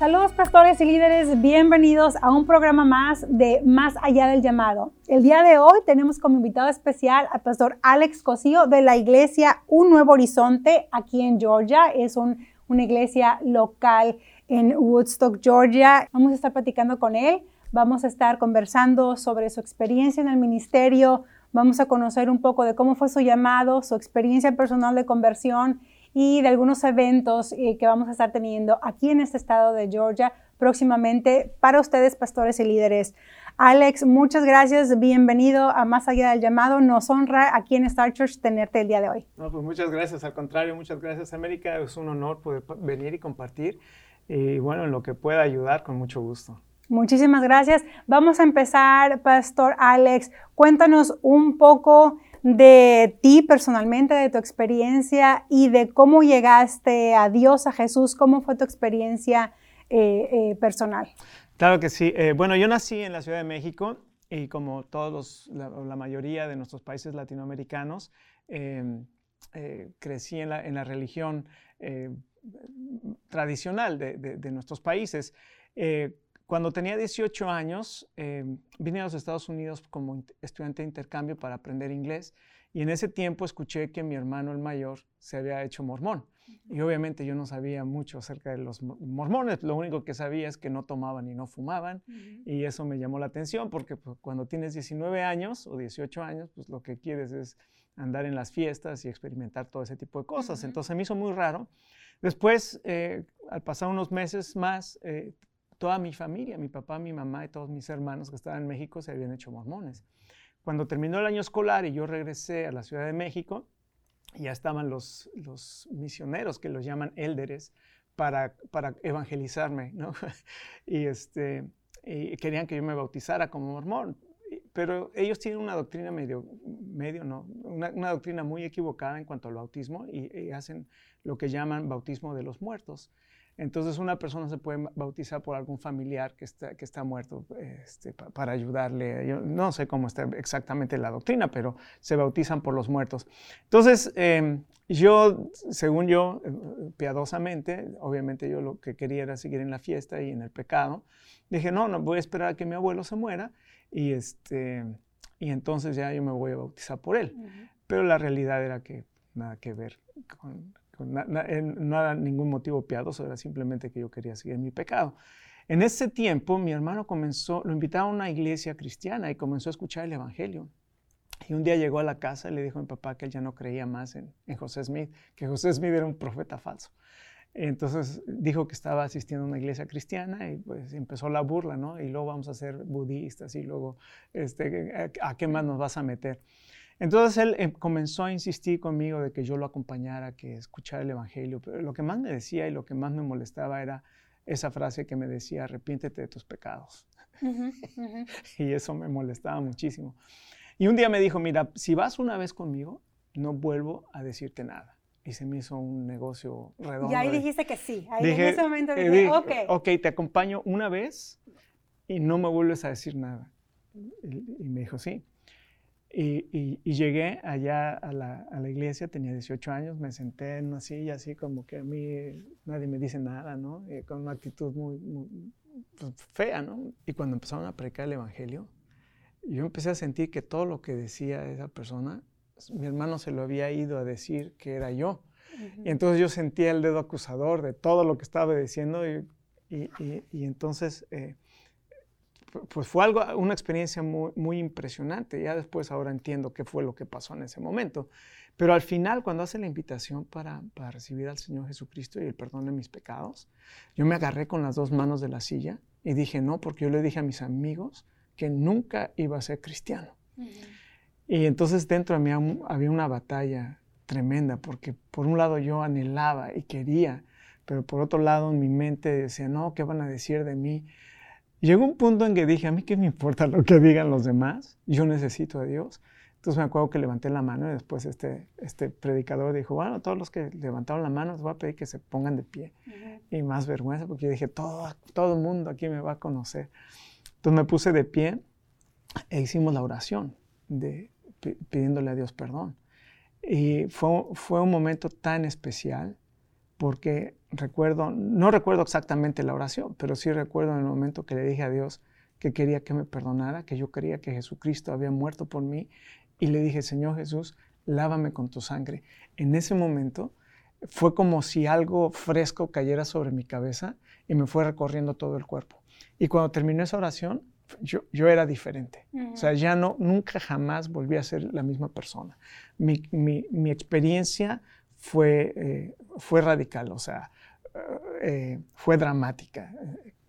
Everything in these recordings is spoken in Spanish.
Saludos pastores y líderes, bienvenidos a un programa más de Más allá del llamado. El día de hoy tenemos como invitado especial al pastor Alex Cosío de la iglesia Un Nuevo Horizonte aquí en Georgia. Es una iglesia local en Woodstock, Georgia. Vamos a estar platicando con él, vamos a estar conversando sobre su experiencia en el ministerio, vamos a conocer un poco de cómo fue su llamado, su experiencia personal de conversión y de algunos eventos eh, que vamos a estar teniendo aquí en este estado de Georgia próximamente para ustedes, pastores y líderes. Alex, muchas gracias. Bienvenido a Más Allá del Llamado. Nos honra aquí en Star Church tenerte el día de hoy. No, pues muchas gracias. Al contrario, muchas gracias, América. Es un honor poder venir y compartir. Y bueno, en lo que pueda ayudar, con mucho gusto. Muchísimas gracias. Vamos a empezar, Pastor Alex. Cuéntanos un poco de ti personalmente, de tu experiencia y de cómo llegaste a Dios, a Jesús, cómo fue tu experiencia eh, eh, personal. Claro que sí. Eh, bueno, yo nací en la Ciudad de México y como todos, la, mayoría de nuestros países latinoamericanos, em, crecí en la, religión tradicional de, de, nuestros países. Cuando tenía 18 años, eh, vine a los Estados Unidos como estudiante de intercambio para aprender inglés y en ese tiempo escuché que mi hermano el mayor se había hecho mormón. Y obviamente yo no sabía mucho acerca de los mormones, lo único que sabía es que no tomaban y no fumaban y eso me llamó la atención porque pues, cuando tienes 19 años o 18 años, pues lo que quieres es andar en las fiestas y experimentar todo ese tipo de cosas. Entonces me hizo muy raro. Después, eh, al pasar unos meses más, eh, toda mi familia, mi papá, mi mamá y todos mis hermanos que estaban en México se habían hecho mormones. Cuando terminó el año escolar y yo regresé a la Ciudad de México, ya estaban los, los misioneros que los llaman élderes para, para evangelizarme, ¿no? y, este, y querían que yo me bautizara como mormón. Pero ellos tienen una doctrina medio, medio no, una, doctrina muy equivocada en cuanto al bautismo y hacen lo que llaman bautismo de los muertos. Entonces una persona se puede bautizar por algún familiar que está, que está muerto este, para ayudarle. Yo no sé cómo está exactamente la doctrina, pero se bautizan por los muertos. Entonces em, yo, según yo, eh, piadosamente, obviamente yo lo que quería era seguir en la fiesta y en el pecado. Dije, no, no, voy a esperar a que mi abuelo se muera y, este, y entonces ya yo me voy a bautizar por él. Pero la realidad era que nada que ver con, no era ningún motivo piadoso, era simplemente que yo quería seguir mi pecado. En ese tiempo, mi hermano comenzó, lo invitaron a una iglesia cristiana y comenzó a escuchar el Evangelio. Y un día llegó a la casa y le dijo a mi papá que él ya no creía más en, José Smith, que José Smith era un profeta falso. Entonces dijo que estaba asistiendo a una iglesia cristiana y pues empezó la burla, ¿no? Y luego vamos a ser budistas y luego, este, ¿a qué más nos vas a meter? Entonces él eh, comenzó a insistir conmigo de que yo lo acompañara, que escuchara el Evangelio, pero lo que más me decía y lo que más me molestaba era esa frase que me decía, arrepiéntete de tus pecados. y eso me molestaba muchísimo. Y un día me dijo, mira, si vas una vez conmigo, no vuelvo a decirte nada. Y se me hizo un negocio redondo. Y ahí dijiste que sí. Ahí en ese momento eh, dije, ok. Ok, te acompaño una vez y no me vuelves a decir nada. y me dijo, sí. Y, llegué allá a la, a la, iglesia, tenía 18 años, me senté en una silla así como que a mí nadie me dice nada, ¿no? Eh, con una actitud muy, pues, fea, ¿no? Y cuando empezaron a predicar el Evangelio, yo empecé a sentir que todo lo que decía esa persona, mi hermano se lo había ido a decir que era yo. Y entonces yo sentía el dedo acusador de todo lo que estaba diciendo y, y entonces... Eh, pues fue algo, una experiencia muy, muy, impresionante. Ya después ahora entiendo qué fue lo que pasó en ese momento. Pero al final, cuando hace la invitación para, para recibir al Señor Jesucristo y el perdón de mis pecados, yo me agarré con las dos manos de la silla y dije no, porque yo le dije a mis amigos que nunca iba a ser cristiano. Y entonces dentro de mí había una batalla tremenda, porque por un lado yo anhelaba y quería pero por otro lado en mi mente decía, no, ¿qué van a decir de mí? Llegó un punto en que dije, a mí qué me importa lo que digan los demás, yo necesito a Dios. Entonces me acuerdo que levanté la mano y después este, este predicador dijo, bueno, todos los que levantaron la mano les voy a pedir que se pongan de pie. Y más vergüenza porque yo dije, todo, todo el mundo aquí me va a conocer. Entonces me puse de pie e hicimos la oración de, pidiéndole a Dios perdón. Y fue, fue un momento tan especial porque recuerdo, no recuerdo exactamente la oración, pero sí recuerdo en el momento que le dije a Dios que quería que me perdonara, que yo quería que Jesucristo había muerto por mí y le dije, Señor Jesús, lávame con tu sangre. En ese momento fue como si algo fresco cayera sobre mi cabeza y me fue recorriendo todo el cuerpo. Y cuando terminó esa oración, yo, yo era diferente. O sea, ya no, nunca jamás volví a ser la misma persona. Mi, mi, mi experiencia fue, eh, fue radical, o sea, eh, fue dramática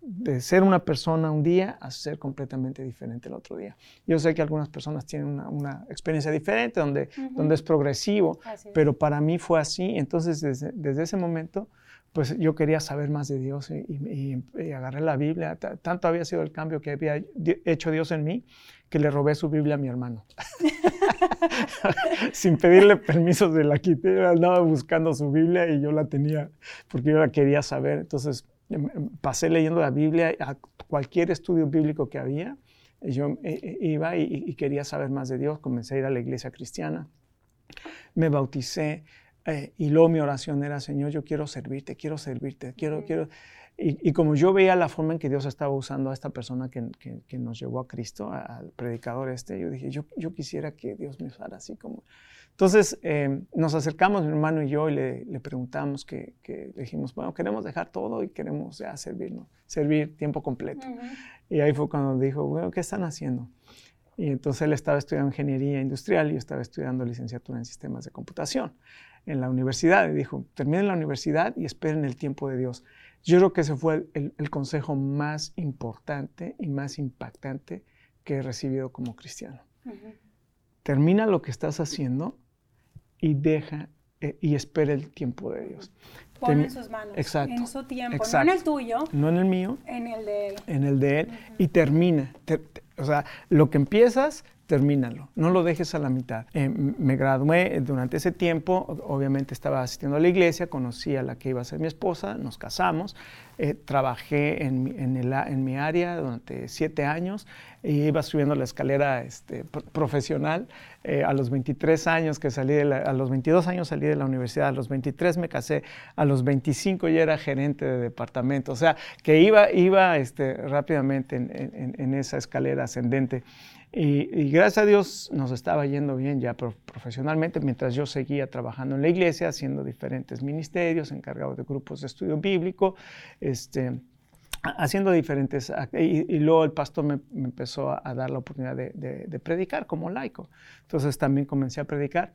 de ser una persona un día a ser completamente diferente el otro día. Yo sé que algunas personas tienen una, experiencia diferente, donde, donde es progresivo, pero para mí fue así. Entonces, desde, desde, ese momento, pues yo quería saber más de Dios y, agarré la Biblia. Tanto había sido el cambio que había hecho Dios en mí, que le robé su Biblia a mi hermano. Sin pedirle permiso de la quité, andaba buscando su Biblia y yo la tenía porque yo la quería saber. Entonces Em, em, pasé leyendo la Biblia, a cualquier estudio bíblico que había, yo eh, eh, iba y, quería saber más de Dios, comencé a ir a la iglesia cristiana, me bauticé eh, y luego mi oración era, Señor, yo quiero servirte, quiero servirte, quiero, quiero... Y, como yo veía la forma en que Dios estaba usando a esta persona que, que, nos llevó a Cristo, al predicador este, yo dije, yo, yo quisiera que Dios me usara así como... Entonces em, nos acercamos, mi hermano y yo, y le, preguntamos que, le dijimos, bueno, queremos dejar todo y queremos ya servirnos, servir tiempo completo. Y ahí fue cuando dijo, bueno, ¿qué están haciendo? Y entonces él estaba estudiando ingeniería industrial y yo estaba estudiando licenciatura en sistemas de computación en la universidad. Y dijo, terminen la universidad y esperen el tiempo de Dios. Yo creo que ese fue el, consejo más importante y más impactante que he recibido como cristiano. Termina lo que estás haciendo y deja eh, y espera el tiempo de Dios. Pon en sus manos, exacto, en su tiempo, no en el tuyo, no en el mío, en el de él. En el de él y termina. o sea, lo que empiezas, termínalo, no lo dejes a la mitad. Eh, me gradué durante ese tiempo, obviamente estaba asistiendo a la iglesia, conocí a la que iba a ser mi esposa, nos casamos, eh, trabajé en, en, el, en, mi área durante siete años y iba subiendo la escalera este, profesional. Eh, a los 23 años que salí de la, a los 22 años salí de la universidad, a los 23 me casé, a los 25 ya era gerente de departamento, o sea, que iba, iba este, rápidamente en, en esa escalera ascendente. Y, gracias a Dios nos estaba yendo bien ya profesionalmente mientras yo seguía trabajando en la iglesia, haciendo diferentes ministerios, encargado de grupos de estudio bíblico, este, haciendo diferentes... Y, luego el pastor me, empezó a, dar la oportunidad de, predicar como laico. Entonces también comencé a predicar.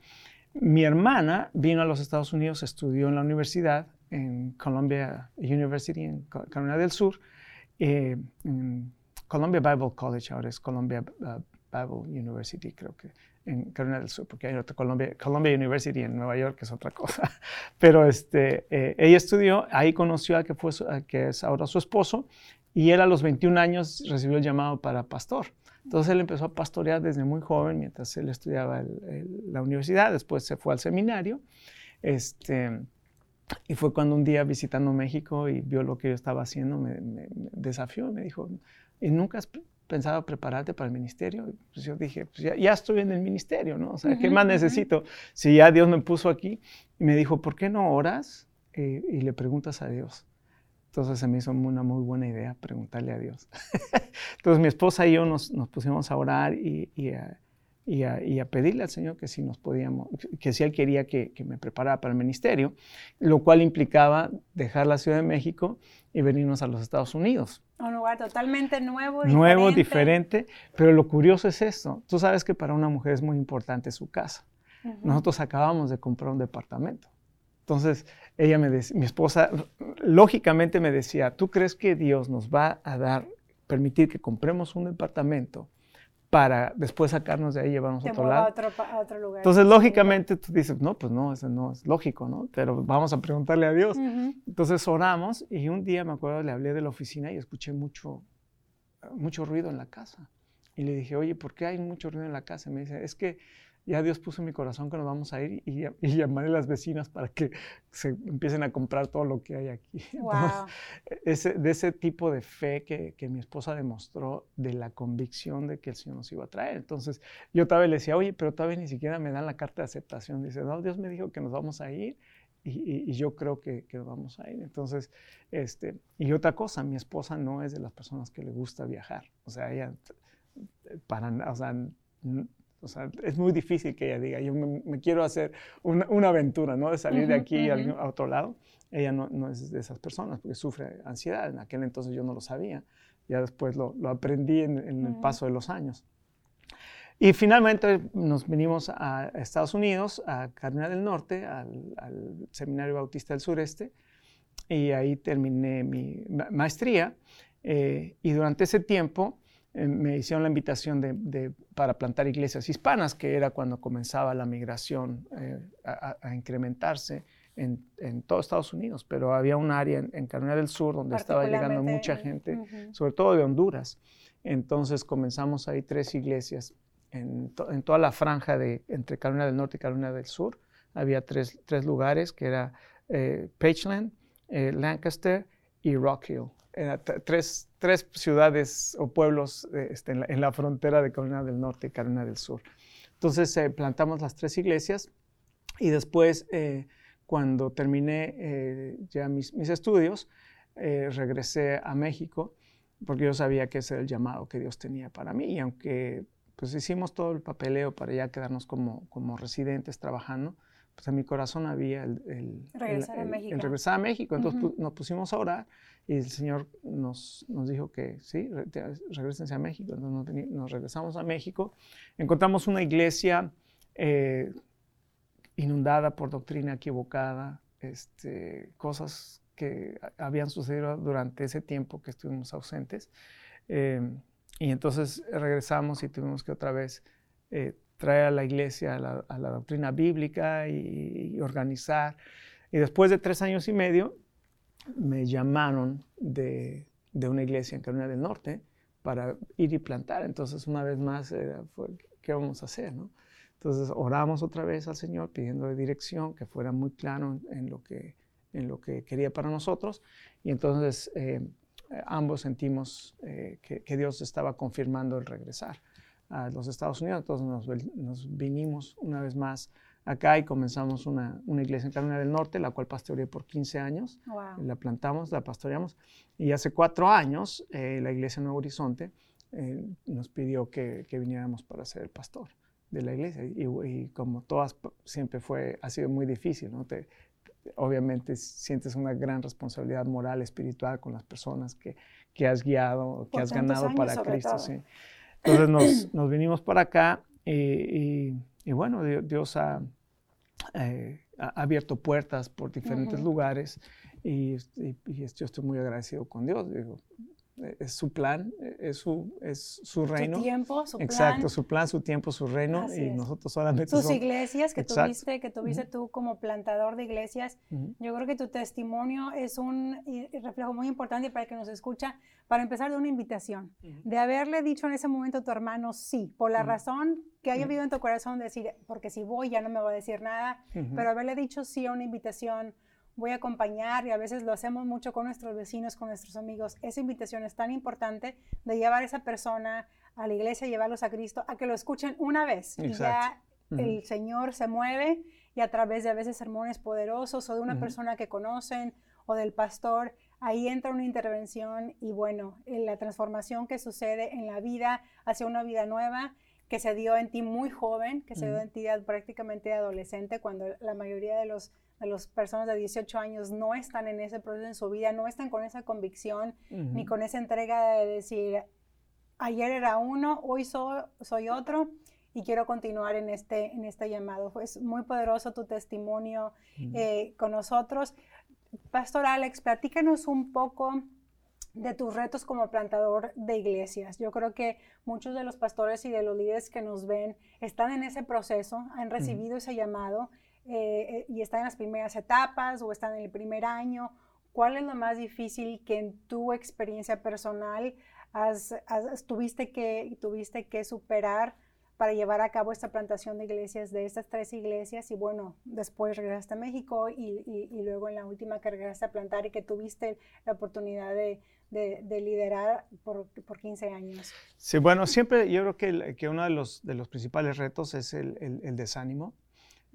Mi hermana vino a los Estados Unidos, estudió en la universidad, en Columbia University, en Carolina del Sur, eh, en Columbia Bible College, ahora es Columbia uh, Bible University, creo que en Carolina del Sur, porque hay otra Columbia, Columbia University en Nueva York, que es otra cosa. Pero este, eh, ella estudió, ahí conoció a que, fue, que es ahora su esposo, y él a los 21 años recibió el llamado para pastor. Entonces él empezó a pastorear desde muy joven, mientras él estudiaba la universidad, después se fue al seminario. Este, y fue cuando un día visitando México y vio lo que yo estaba haciendo, me, me, me desafió, me dijo, ¿y nunca has pensado prepararte para el ministerio? Pues yo dije, pues ya, estoy en el ministerio, ¿no? O sea, ¿qué más necesito? Si ya Dios me puso aquí, y me dijo, ¿por qué no oras eh, y le preguntas a Dios? Entonces se me hizo una muy buena idea preguntarle a Dios. Entonces mi esposa y yo nos, nos pusimos a orar y, y, a, y, a, pedirle al Señor que si nos podíamos, que si Él quería que, que, me preparara para el ministerio, lo cual implicaba dejar la Ciudad de México y venirnos a los Estados Unidos. Un lugar totalmente nuevo, diferente. Nuevo, diferente, pero lo curioso es esto. Tú sabes que para una mujer es muy importante su casa. Nosotros acabamos de comprar un departamento. Entonces, ella me decía, mi esposa, lógicamente me decía, ¿tú crees que Dios nos va a dar, permitir que compremos un departamento para después sacarnos de ahí y llevarnos a otro lado. A otro, a otro lugar. Entonces, lógicamente, tú dices, no, pues no, eso no es lógico, ¿no? Pero vamos a preguntarle a Dios. Entonces oramos y un día me acuerdo, le hablé de la oficina y escuché mucho, mucho ruido en la casa. Y le dije, oye, ¿por qué hay mucho ruido en la casa? Y me dice, es que ya Dios puso en mi corazón que nos vamos a ir y, y llamaré a las vecinas para que se empiecen a comprar todo lo que hay aquí. Wow. ese, de ese tipo de fe que, que, mi esposa demostró, de la convicción de que el Señor nos iba a traer. Entonces yo todavía le decía, oye, pero todavía ni siquiera me dan la carta de aceptación. Dice, no, Dios me dijo que nos vamos a ir. Y, y, yo creo que, que, nos vamos a ir. Entonces, este, y otra cosa, mi esposa no es de las personas que le gusta viajar. O sea, ella, para, o sea, o sea, es muy difícil que ella diga, yo me, quiero hacer una, una, aventura, ¿no? De salir de aquí a, a, otro lado. Ella no, no, es de esas personas porque sufre ansiedad. En aquel entonces yo no lo sabía. Ya después lo, lo aprendí en, en el paso de los años. Y finalmente nos vinimos a Estados Unidos, a Carolina del Norte, al, al, Seminario Bautista del Sureste, y ahí terminé mi maestría. Eh, y durante ese tiempo eh, me hicieron la invitación de, de, para plantar iglesias hispanas, que era cuando comenzaba la migración eh, a, a, incrementarse en, en, todo Estados Unidos, pero había un área en, en Carolina del Sur donde estaba llegando mucha gente, uh -huh. sobre todo de Honduras. Entonces comenzamos ahí tres iglesias en, to, en, toda la franja de entre Carolina del Norte y Carolina del Sur. Había tres, tres lugares, que era eh, Pageland, eh, Lancaster y Rock Hill tres, tres, ciudades o pueblos este, en, la, frontera de Carolina del Norte y Carolina del Sur. Entonces eh, plantamos las tres iglesias y después, eh, cuando terminé eh, ya mis, mis estudios, eh, regresé a México porque yo sabía que ese era el llamado que Dios tenía para mí y aunque pues hicimos todo el papeleo para ya quedarnos como, como residentes trabajando, pues en mi corazón había el, el, regresar, el, a México. el regresar a México. Entonces uh -huh. nos pusimos a orar y el Señor nos, nos dijo que sí, regresense a México. Entonces nos, nos, regresamos a México. Encontramos una iglesia eh, inundada por doctrina equivocada, este, cosas que habían sucedido durante ese tiempo que estuvimos ausentes. Eh, y entonces regresamos y tuvimos que otra vez eh, traer a la iglesia a la, a la doctrina bíblica y, y, organizar. Y después de tres años y medio, me llamaron de, de, una iglesia en Carolina del Norte para ir y plantar. Entonces, una vez más, era, fue, ¿qué vamos a hacer? No? Entonces, oramos otra vez al Señor pidiendo dirección, que fuera muy claro en, en, lo, que, en lo que quería para nosotros. Y entonces, eh, ambos sentimos eh, que, que Dios estaba confirmando el regresar a los Estados Unidos. Entonces nos, nos, vinimos una vez más acá y comenzamos una, una, iglesia en Carolina del Norte, la cual pastoreé por 15 años. Wow. La plantamos, la pastoreamos. Y hace cuatro años eh, la iglesia Nuevo Horizonte eh, nos pidió que, que, viniéramos para ser el pastor de la iglesia. Y, y, como todas, siempre fue, ha sido muy difícil, ¿no? Te, obviamente sientes una gran responsabilidad moral, espiritual con las personas que, que has guiado, que por has ganado para Cristo. Sí. Entonces nos, nos, vinimos para acá y, y, y bueno, Dios ha, eh, ha, abierto puertas por diferentes uh -huh. lugares y, y, yo estoy muy agradecido con Dios. Digo, es su plan, es su, es su reino. Su tiempo, su plan. Exacto, su plan, su tiempo, su reino. Así y es. nosotros solamente Tus somos... iglesias que Exacto. tuviste, que tuviste uh -huh. tú como plantador de iglesias. Uh -huh. Yo creo que tu testimonio es un reflejo muy importante para el que nos escucha, para empezar de una invitación, uh -huh. de haberle dicho en ese momento a tu hermano sí, por la razón que haya habido en tu corazón, decir, porque si voy ya no me va a decir nada, pero haberle dicho sí a una invitación voy a acompañar y a veces lo hacemos mucho con nuestros vecinos, con nuestros amigos. Esa invitación es tan importante de llevar a esa persona a la iglesia, llevarlos a Cristo, a que lo escuchen una vez Exacto. y ya uh -huh. el Señor se mueve y a través de a veces sermones poderosos o de una uh -huh. persona que conocen o del pastor, ahí entra una intervención y bueno, la transformación que sucede en la vida hacia una vida nueva que se dio en ti muy joven, que se uh -huh. dio en ti prácticamente adolescente, cuando la mayoría de los de las personas de 18 años no están en ese proceso en su vida, no están con esa convicción uh -huh. ni con esa entrega de decir, ayer era uno, hoy soy, soy otro y quiero continuar en este, en este llamado. Es muy poderoso tu testimonio uh -huh. eh, con nosotros. Pastor Alex, platícanos un poco de tus retos como plantador de iglesias. Yo creo que muchos de los pastores y de los líderes que nos ven están en ese proceso, han recibido ese llamado eh, y están en las primeras etapas o están en el primer año. ¿Cuál es lo más difícil que en tu experiencia personal tuviste, que, tuviste que superar para llevar a cabo esta plantación de iglesias, de estas tres iglesias, y bueno, después regresaste a México y, y, luego en la última que regresaste a plantar y que tuviste la oportunidad de, de, liderar por, por, 15 años. Sí, bueno, siempre yo creo que, que uno de los, de los principales retos es el, el, desánimo.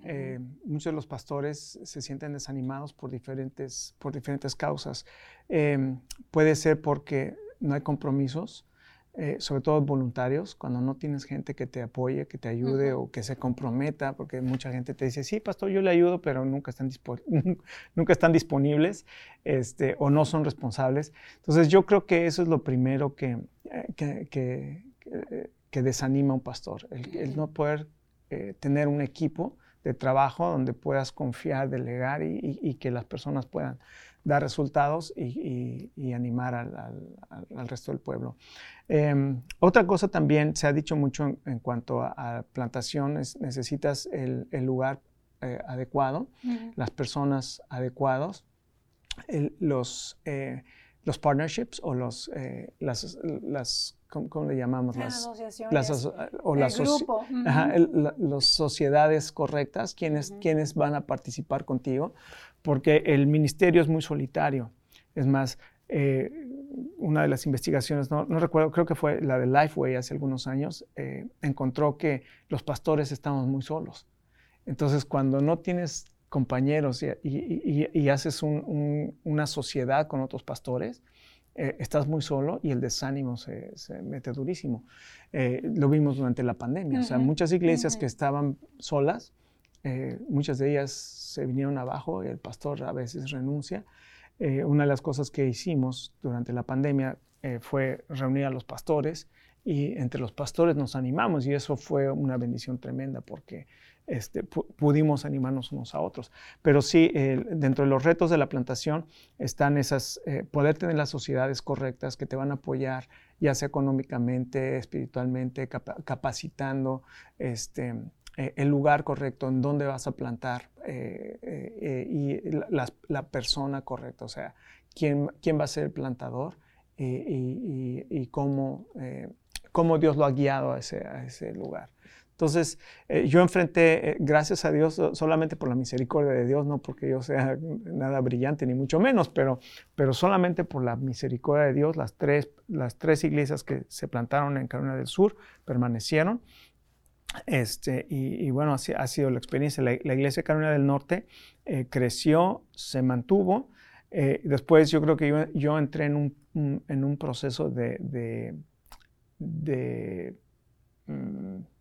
Eh, muchos de los pastores se sienten desanimados por diferentes, por diferentes causas. Eh, puede ser porque no hay compromisos, eh, sobre todo voluntarios, cuando no tienes gente que te apoye, que te ayude o que se comprometa, porque mucha gente te dice, sí, pastor, yo le ayudo, pero nunca están, nunca están disponibles este, o no son responsables. Entonces yo creo que eso es lo primero que, eh, que, que, desanima a un pastor, el, no poder tener un equipo de trabajo donde puedas confiar, delegar y que las personas puedan dar resultados y, animar al, resto del pueblo. Em, otra cosa también se ha dicho mucho en, cuanto a, plantaciones, necesitas el, lugar eh, adecuado, las personas adecuadas, los, eh, los partnerships o los, eh, las, las ¿cómo, le llamamos? Las, asociaciones. Las, o las, sociedades correctas, quienes, quienes van a participar contigo porque el ministerio es muy solitario. Es más, eh, una de las investigaciones, no, recuerdo, creo que fue la de Lifeway hace algunos años, eh, encontró que los pastores estamos muy solos. Entonces, cuando no tienes compañeros y, haces una sociedad con otros pastores, eh, estás muy solo y el desánimo se, mete durísimo. lo vimos durante la pandemia. O sea, muchas iglesias que estaban solas, eh, muchas de ellas se vinieron abajo, y el pastor a veces renuncia. Eh, una de las cosas que hicimos durante la pandemia eh, fue reunir a los pastores y entre los pastores nos animamos y eso fue una bendición tremenda porque este, pudimos animarnos unos a otros. Pero sí, dentro de los retos de la plantación están esas, poder tener las sociedades correctas que te van a apoyar, ya sea económicamente, espiritualmente, capacitando, este, eh, el lugar correcto, en dónde vas a plantar eh, eh, y la, persona correcta, o sea, quién, quién va a ser el plantador y, cómo, cómo, Dios lo ha guiado a ese lugar. Entonces, yo enfrenté, gracias a Dios, solamente por la misericordia de Dios, no porque yo sea nada brillante, ni mucho menos, pero, pero solamente por la misericordia de Dios, las tres, las tres iglesias que se plantaron en Carolina del Sur permanecieron. Este, y, bueno, así ha sido la experiencia. La, iglesia Carolina del Norte eh, creció, se mantuvo. Eh, después yo creo que yo, entré en un, en un proceso de, de, mm,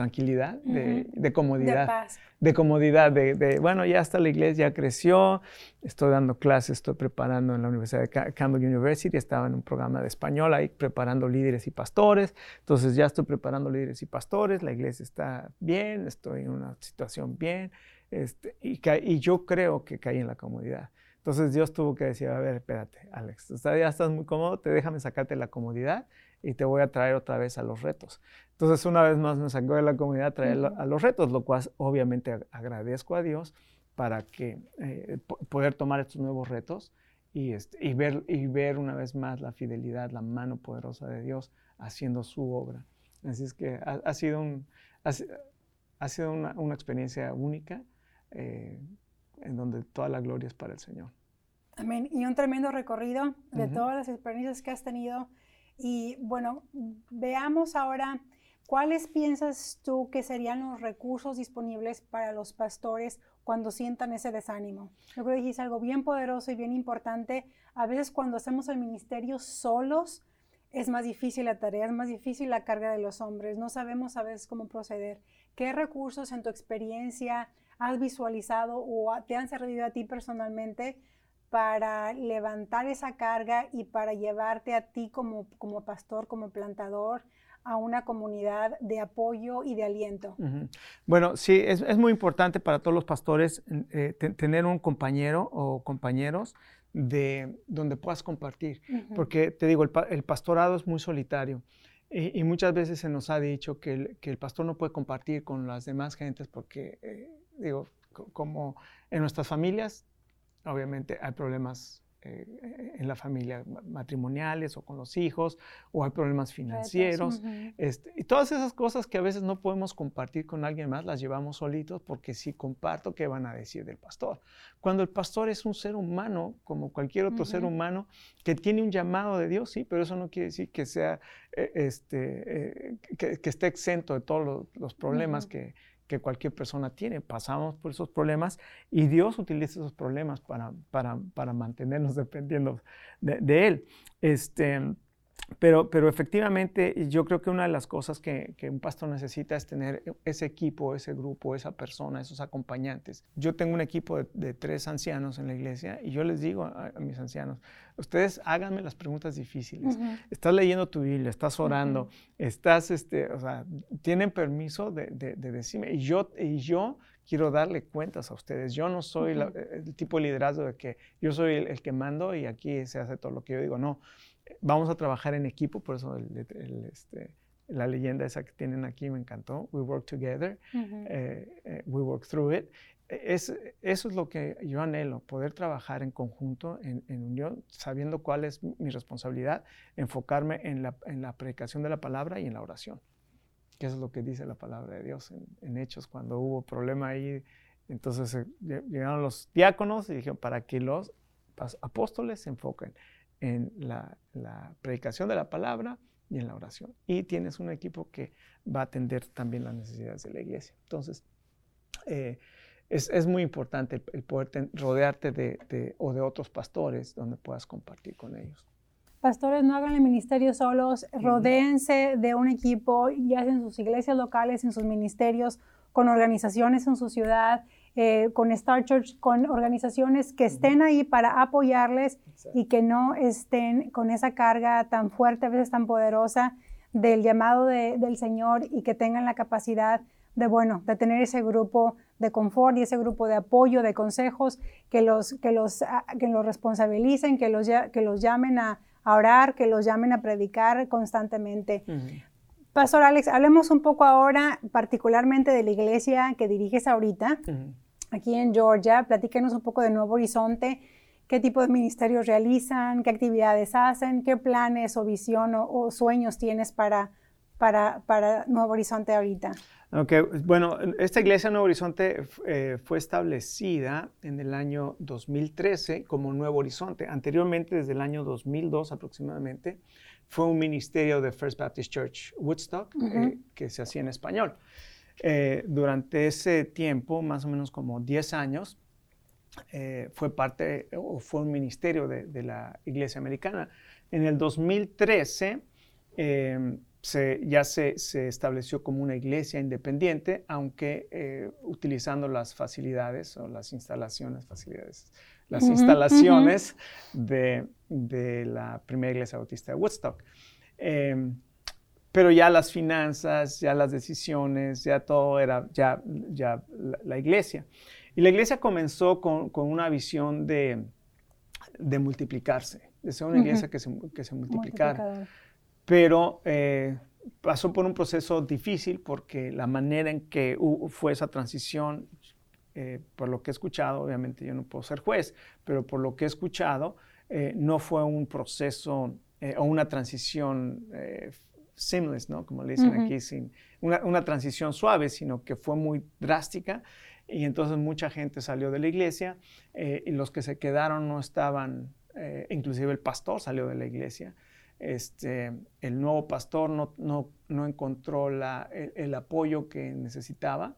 tranquilidad, de, comodidad. De paz. De comodidad, de, bueno, ya está la iglesia, ya creció, estoy dando clases, estoy preparando en la Universidad de Campbell University, estaba en un programa de español ahí preparando líderes y pastores, entonces ya estoy preparando líderes y pastores, la iglesia está bien, estoy en una situación bien, este, y, y yo creo que caí en la comodidad. Entonces Dios tuvo que decir, a ver, espérate, Alex, ya estás muy cómodo, te déjame sacarte la comodidad y te voy a traer otra vez a los retos. Entonces, una vez más me sacó de la comunidad a traer a los retos, lo cual obviamente agradezco a Dios para que eh, poder tomar estos nuevos retos y, este, y, ver, y ver una vez más la fidelidad, la mano poderosa de Dios haciendo su obra. Así es que ha, sido, un, ha, sido una, una, experiencia única eh, en donde toda la gloria es para el Señor. Amén. Y un tremendo recorrido de todas las experiencias que has tenido y bueno, veamos ahora cuáles piensas tú que serían los recursos disponibles para los pastores cuando sientan ese desánimo. Yo creo que dijiste algo bien poderoso y bien importante. A veces cuando hacemos el ministerio solos, es más difícil la tarea, es más difícil la carga de los hombres. No sabemos a veces cómo proceder. ¿Qué recursos en tu experiencia has visualizado o te han servido a ti personalmente para levantar esa carga y para llevarte a ti como, como pastor, como plantador, a una comunidad de apoyo y de aliento. Bueno, sí, es, es, muy importante para todos los pastores eh, tener un compañero o compañeros de donde puedas compartir. Porque te digo, el, pastorado es muy solitario. Y, muchas veces se nos ha dicho que el, que el, pastor no puede compartir con las demás gentes porque, eh, digo, como en nuestras familias, obviamente hay problemas eh, en la familia matrimoniales o con los hijos, o hay problemas financieros. este, y todas esas cosas que a veces no podemos compartir con alguien más, las llevamos solitos porque si comparto, ¿qué van a decir del pastor? Cuando el pastor es un ser humano, como cualquier otro ser humano, que tiene un llamado de Dios, sí, pero eso no quiere decir que sea, eh, este, eh, que, esté exento de todos los, problemas que que cualquier persona tiene. Pasamos por esos problemas y Dios utiliza esos problemas para, para, mantenernos dependiendo de, de Él. Este, pero, pero efectivamente, yo creo que una de las cosas que, que, un pastor necesita es tener ese equipo, ese grupo, esa persona, esos acompañantes. Yo tengo un equipo de, tres ancianos en la iglesia y yo les digo a, mis ancianos, ustedes háganme las preguntas difíciles. Estás leyendo tu Biblia, estás orando, estás, este, o sea, tienen permiso de, de, decirme. Y yo, y yo quiero darle cuentas a ustedes. Yo no soy el tipo de liderazgo de que yo soy el, el que mando y aquí se hace todo lo que yo digo. No vamos a trabajar en equipo, por eso este, la leyenda esa que tienen aquí me encantó, We Work Together, eh, eh, We Work Through It. Es, eso es lo que yo anhelo, poder trabajar en conjunto, en, unión, sabiendo cuál es mi responsabilidad, enfocarme en la, en la, predicación de la palabra y en la oración, que es lo que dice la palabra de Dios en, Hechos, cuando hubo problema ahí. Entonces eh, llegaron los diáconos y dijeron, para que los apóstoles se enfoquen en la, predicación de la palabra y en la oración. Y tienes un equipo que va a atender también las necesidades de la iglesia. Entonces, eh, es, muy importante el, poder rodearte de, o de otros pastores donde puedas compartir con ellos. Pastores, no hagan el ministerio solos, rodéense de un equipo, ya sea en sus iglesias locales, en sus ministerios, con organizaciones en su ciudad, eh, con Star Church, con organizaciones que estén ahí para apoyarles y que no estén con esa carga tan fuerte, a veces tan poderosa del llamado del Señor y que tengan la capacidad de, bueno, de tener ese grupo de confort y ese grupo de apoyo, de consejos, que los, que los, ah, que los responsabilicen, que los, que los llamen a, orar, que los llamen a predicar constantemente. Pastor Alex, hablemos un poco ahora particularmente de la iglesia que diriges ahorita, aquí en Georgia. Platíquenos un poco de Nuevo Horizonte, qué tipo de ministerios realizan, qué actividades hacen, qué planes o visión o, sueños tienes para, para, para, Nuevo Horizonte ahorita. Okay. Bueno, esta iglesia Nuevo Horizonte eh, fue establecida en el año 2013 como Nuevo Horizonte. Anteriormente, desde el año 2002 aproximadamente, fue un ministerio de First Baptist Church Woodstock eh, que se hacía en español. Eh, durante ese tiempo, más o menos como 10 años, eh, fue parte o fue un ministerio de, la Iglesia Americana. En el 2013 se, ya se, se, estableció como una iglesia independiente, aunque utilizando las facilidades o las instalaciones, facilidades, las instalaciones de, la primera iglesia bautista de Woodstock. Em, pero ya las finanzas, ya las decisiones, ya todo era ya, ya la, iglesia. Y la iglesia comenzó con, una visión de, multiplicarse, de ser una iglesia que se, que se multiplicara. Pero eh, pasó por un proceso difícil porque la manera en que fue esa transición eh, por lo que he escuchado, obviamente yo no puedo ser juez, pero por lo que he escuchado, eh, no fue un proceso eh, o una transición seamless, ¿no? Como le dicen aquí, sin una, una, transición suave, sino que fue muy drástica y entonces mucha gente salió de la iglesia y los que se quedaron no estaban, inclusive el pastor salió de la iglesia. Este, el nuevo pastor no, no, no encontró la, el apoyo que necesitaba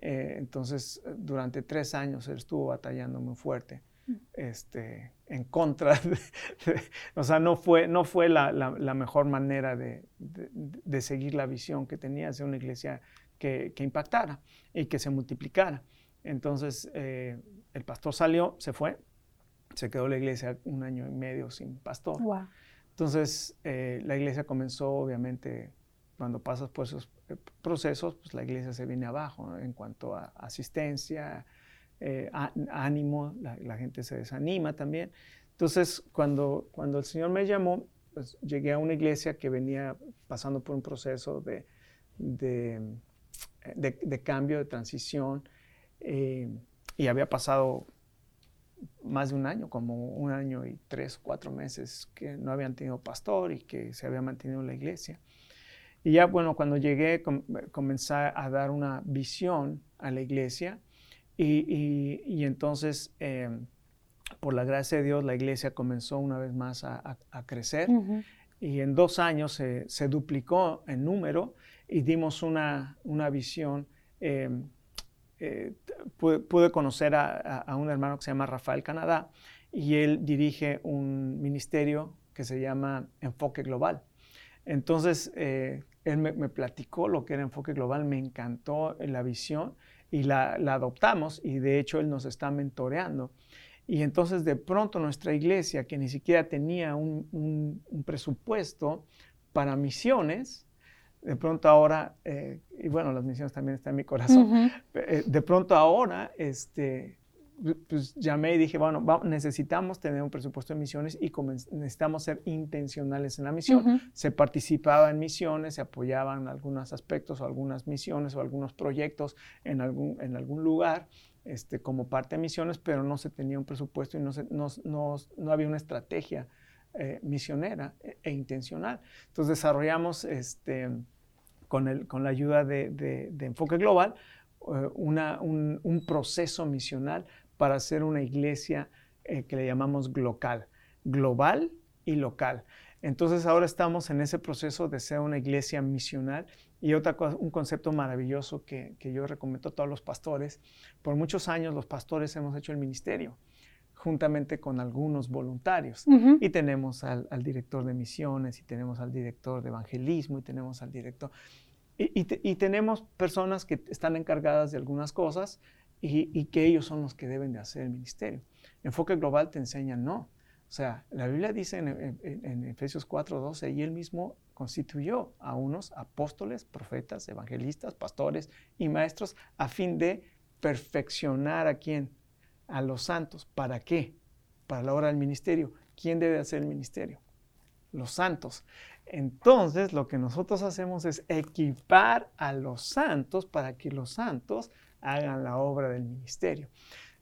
eh, entonces, durante tres años él estuvo batallando muy fuerte. Este, en contra, de, o sea, no fue, no fue la, la, mejor manera de, de, seguir la visión que tenía de una iglesia que, que, impactara y que se multiplicara. Entonces, eh, el pastor salió, se fue, se quedó la iglesia un año y medio sin pastor. Entonces, eh, la iglesia comenzó, obviamente, cuando pasas por esos eh, procesos, pues la iglesia se viene abajo en cuanto a asistencia, eh, ánimo, la, gente se desanima también. Entonces, cuando, cuando el Señor me llamó, pues llegué a una iglesia que venía pasando por un proceso de, de, de, cambio, de transición, eh, y había pasado más de un año, como un año y tres, cuatro meses que no habían tenido pastor y que se había mantenido en la iglesia. Y ya, bueno, cuando llegué, comencé a dar una visión a la iglesia y, y, entonces, em, por la gracia de Dios, la iglesia comenzó una vez más a, crecer y en dos años se, se, duplicó en número y dimos una, una visión. Em, eh, pude, conocer a, a, un hermano que se llama Rafael Canadá y él dirige un ministerio que se llama Enfoque Global. Entonces, eh, él me, me, platicó lo que era Enfoque Global, me encantó la visión y la, adoptamos y de hecho Él nos está mentoreando. Y entonces de pronto nuestra iglesia, que ni siquiera tenía un, presupuesto para misiones, de pronto ahora, eh, y bueno, las misiones también están en mi corazón, eh, de pronto ahora este, pues llamé y dije, bueno, necesitamos tener un presupuesto de misiones y necesitamos ser intencionales en la misión. Se participaba en misiones, se apoyaban algunos aspectos o algunas misiones o algunos proyectos en algún, en algún lugar este, como parte de misiones, pero no se tenía un presupuesto y no, no, no, no había una estrategia eh, misionera e, e, intencional. Entonces desarrollamos este, con, el, con la ayuda de, de, Enfoque Global eh, una, un, un proceso misional para hacer una iglesia eh, que le llamamos global, global y local. Entonces ahora estamos en ese proceso de ser una iglesia misional y otra un concepto maravilloso que, yo recomiendo a todos los pastores. Por muchos años los pastores hemos hecho el ministerio juntamente con algunos voluntarios. Y tenemos al, director de misiones, y tenemos al director de evangelismo, y tenemos al director... y, tenemos personas que están encargadas de algunas cosas y, que ellos son los que deben de hacer el ministerio. Enfoque global te enseña no. O sea, la Biblia dice en, en, en Efesios 4:12, y él mismo constituyó a unos apóstoles, profetas, evangelistas, pastores y maestros a fin de perfeccionar a quién? A los santos. ¿Para qué? Para la hora del ministerio. ¿Quién debe hacer el ministerio? Los santos. Entonces, lo que nosotros hacemos es equipar a los santos para que los santos hagan la obra del ministerio.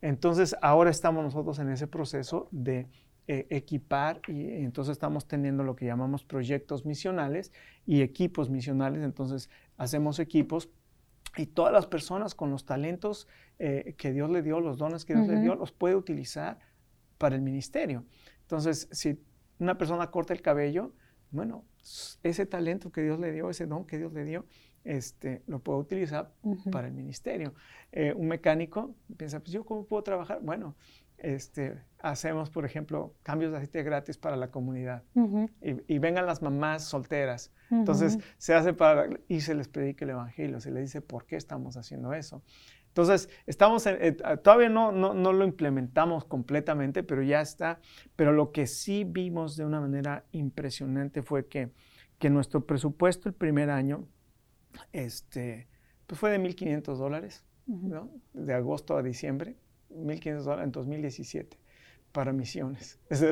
Entonces, ahora estamos nosotros en ese proceso de eh, equipar y entonces estamos teniendo lo que llamamos proyectos misionales y equipos misionales. Entonces, hacemos equipos y todas las personas con los talentos eh, que Dios le dio, los dones que Dios le dio, los puede utilizar para el ministerio. Entonces, si una persona corta el cabello, bueno, ese talento que Dios le dio, ese don que Dios le dio, este, lo puedo utilizar para el ministerio. Eh, un mecánico piensa, pues yo cómo puedo trabajar? Bueno, este, hacemos, por ejemplo, cambios de aceite gratis para la comunidad y, vengan las mamás solteras. Entonces, se hace para, y se les predica el Evangelio, se les dice por qué estamos haciendo eso. Entonces, estamos, eh, todavía no, no, no, lo implementamos completamente, pero ya está. Pero lo que sí vimos de una manera impresionante fue que, que nuestro presupuesto el primer año este, pues fue de 1.500 dólares, de agosto a diciembre, 1.500 dólares en 2017 para misiones. Ese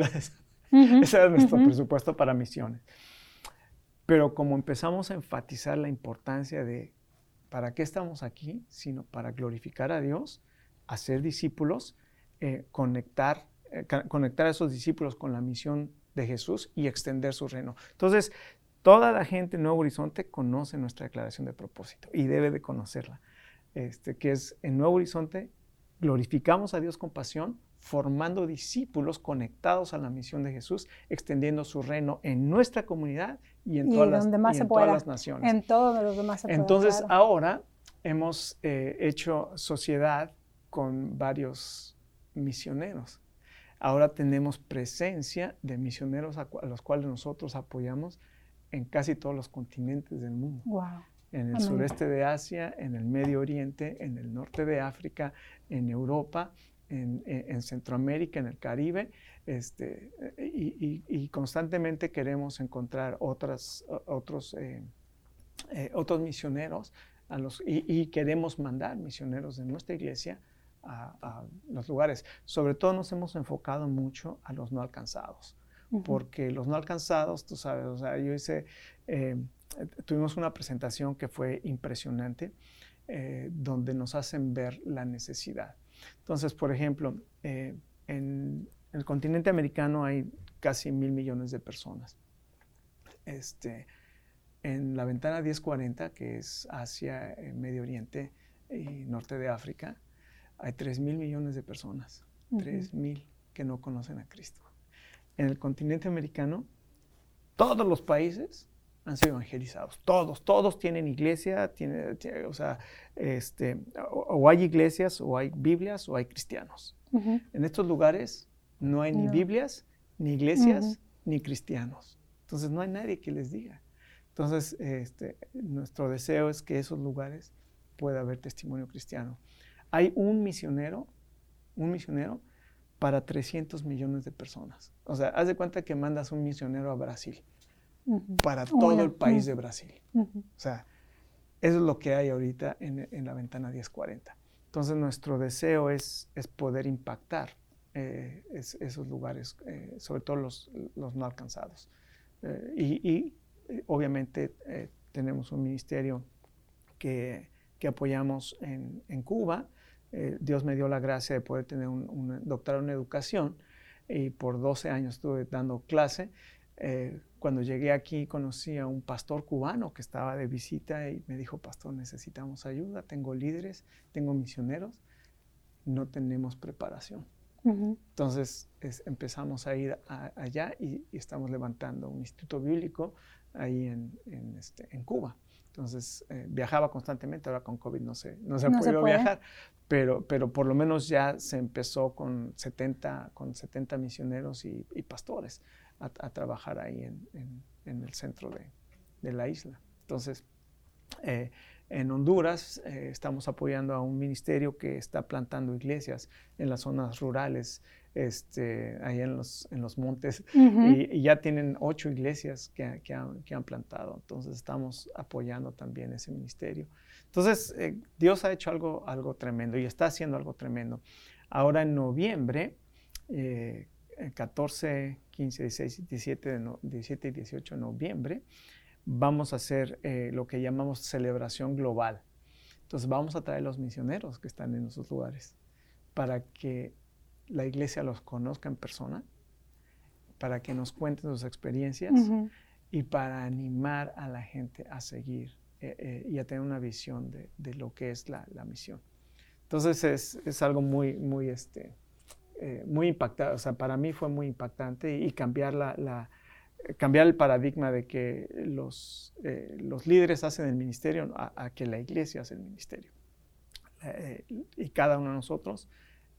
era, nuestro presupuesto para misiones. Pero como empezamos a enfatizar la importancia de para qué estamos aquí, sino para glorificar a Dios, hacer discípulos, eh, conectar, eh, conectar a esos discípulos con la misión de Jesús y extender su reino. Entonces, Toda la gente en Nuevo Horizonte conoce nuestra declaración de propósito y debe de conocerla, este, que es en Nuevo Horizonte glorificamos a Dios con pasión, formando discípulos conectados a la misión de Jesús, extendiendo su reino en nuestra comunidad y en, todas, las, naciones. En todos los demás se Entonces ahora hemos eh, hecho sociedad con varios misioneros. Ahora tenemos presencia de misioneros a los cuales nosotros apoyamos en casi todos los continentes del mundo. En el sureste de Asia, en el Medio Oriente, en el norte de África, en Europa, en, Centroamérica, en el Caribe, este, y, constantemente queremos encontrar otras, otros, eh, eh, otros misioneros a los, y, queremos mandar misioneros de nuestra iglesia los lugares. Sobre todo nos hemos enfocado mucho a los no alcanzados, porque los no alcanzados, tú sabes, o sea, yo hice, eh, tuvimos una presentación que fue impresionante, eh, donde nos hacen ver la necesidad. Entonces, por ejemplo, eh, en el continente americano hay casi mil millones de personas. Este, en la ventana 1040, que es Asia, Medio Oriente y Norte de África, hay 3 mil millones de personas, 3 mil que no conocen a Cristo. En el continente americano, todos los países han sido evangelizados, todos, todos tienen iglesia, tiene, o sea, este, o, hay iglesias, o hay Biblias, o hay cristianos. En estos lugares no hay ni Biblias, ni iglesias, ni cristianos. Entonces no hay nadie que les diga. Entonces, este, nuestro deseo es que esos lugares pueda haber testimonio cristiano. Hay un misionero, un misionero para 300 millones de personas. O sea, haz de cuenta que mandas un misionero a Brasil, para todo el país de Brasil. O sea, eso es lo que hay ahorita en, la ventana 1040. Entonces, nuestro deseo es, es poder impactar eh, esos lugares, eh, sobre todo los, los no alcanzados. Eh, y, obviamente tenemos un ministerio que, que apoyamos en, en Cuba, eh, Dios me dio la gracia de poder tener un, doctorado en educación y por 12 años estuve dando clase. Eh, cuando llegué aquí conocí a un pastor cubano que estaba de visita y me dijo, pastor, necesitamos ayuda, tengo líderes, tengo misioneros, no tenemos preparación. Entonces empezamos a ir allá y, estamos levantando un instituto bíblico ahí en, este, en Cuba. Entonces eh, viajaba constantemente, ahora con COVID no se, no se ha podido viajar, pero, pero por lo menos ya se empezó con 70, con 70 misioneros y, pastores a, trabajar ahí en, en, el centro de, de, la isla. Entonces, eh, en Honduras eh, estamos apoyando a un ministerio que está plantando iglesias en las zonas rurales este, ahí en los, en los montes, y, ya tienen ocho iglesias que, que, han, que, han, plantado. Entonces estamos apoyando también ese ministerio. Entonces eh, Dios ha hecho algo, algo tremendo y está haciendo algo tremendo. Ahora en noviembre, eh, 14, 15, 16, 17, 17 y 18 de noviembre, vamos a hacer eh, lo que llamamos celebración global. Entonces vamos a traer los misioneros que están en esos lugares para que la iglesia los conozca en persona, para que nos cuenten sus experiencias y para animar a la gente a seguir eh, eh, y a tener una visión de, lo que es la, misión. Entonces es, algo muy, muy, este, eh, muy impactante, o sea, para mí fue muy impactante y, cambiar, la, cambiar el paradigma de que los, los líderes hacen el ministerio a, a, que la iglesia hace el ministerio. y cada uno de nosotros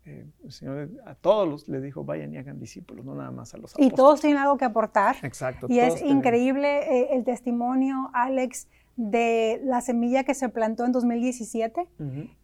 eh, el Señor a todos les dijo, vayan y hagan discípulos, no nada más a los apóstoles. Y todos tienen algo que aportar. Exacto. Y es increíble eh, el testimonio, Alex, de la semilla que se plantó en 2017,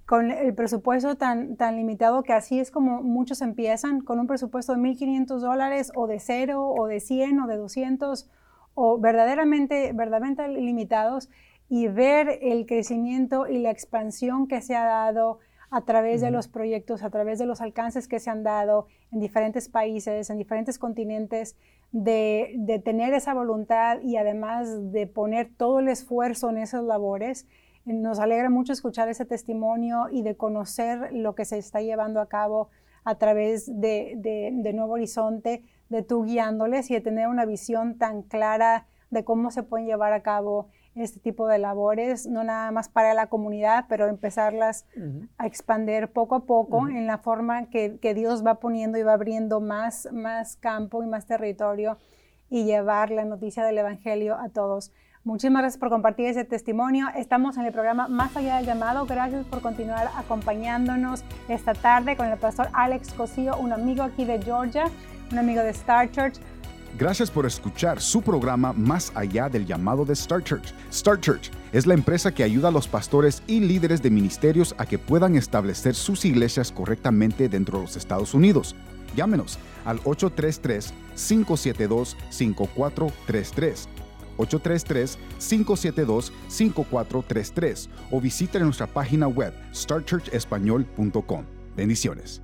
con el presupuesto tan, tan limitado que así es como muchos empiezan, con un presupuesto de 1.500 dólares o de cero o de 100 o de 200 o verdaderamente, verdaderamente limitados y ver el crecimiento y la expansión que se ha dado a través de los proyectos, a través de los alcances que se han dado en diferentes países, en diferentes continentes, de, tener esa voluntad y además de poner todo el esfuerzo en esas labores. Nos alegra mucho escuchar ese testimonio y de conocer lo que se está llevando a cabo a través de, de Nuevo Horizonte, de tú guiándoles y de tener una visión tan clara de cómo se pueden llevar a cabo este tipo de labores, no nada más para la comunidad, pero empezarlas a expandir poco a poco en la forma que, Dios va poniendo y va abriendo más, más campo y más territorio y llevar la noticia del Evangelio a todos. Muchísimas gracias por compartir ese testimonio. Estamos en el programa Más allá del llamado. Gracias por continuar acompañándonos esta tarde con el pastor Alex Cosío, un amigo aquí de Georgia, un amigo de Star Church. Gracias por escuchar su programa Más allá del llamado de Star Church. Star Church es la empresa que ayuda a los pastores y líderes de ministerios a que puedan establecer sus iglesias correctamente dentro de los Estados Unidos. Llámenos al 833-572-5433. 833-572-5433 o visiten nuestra página web starchurchespañol.com. Bendiciones.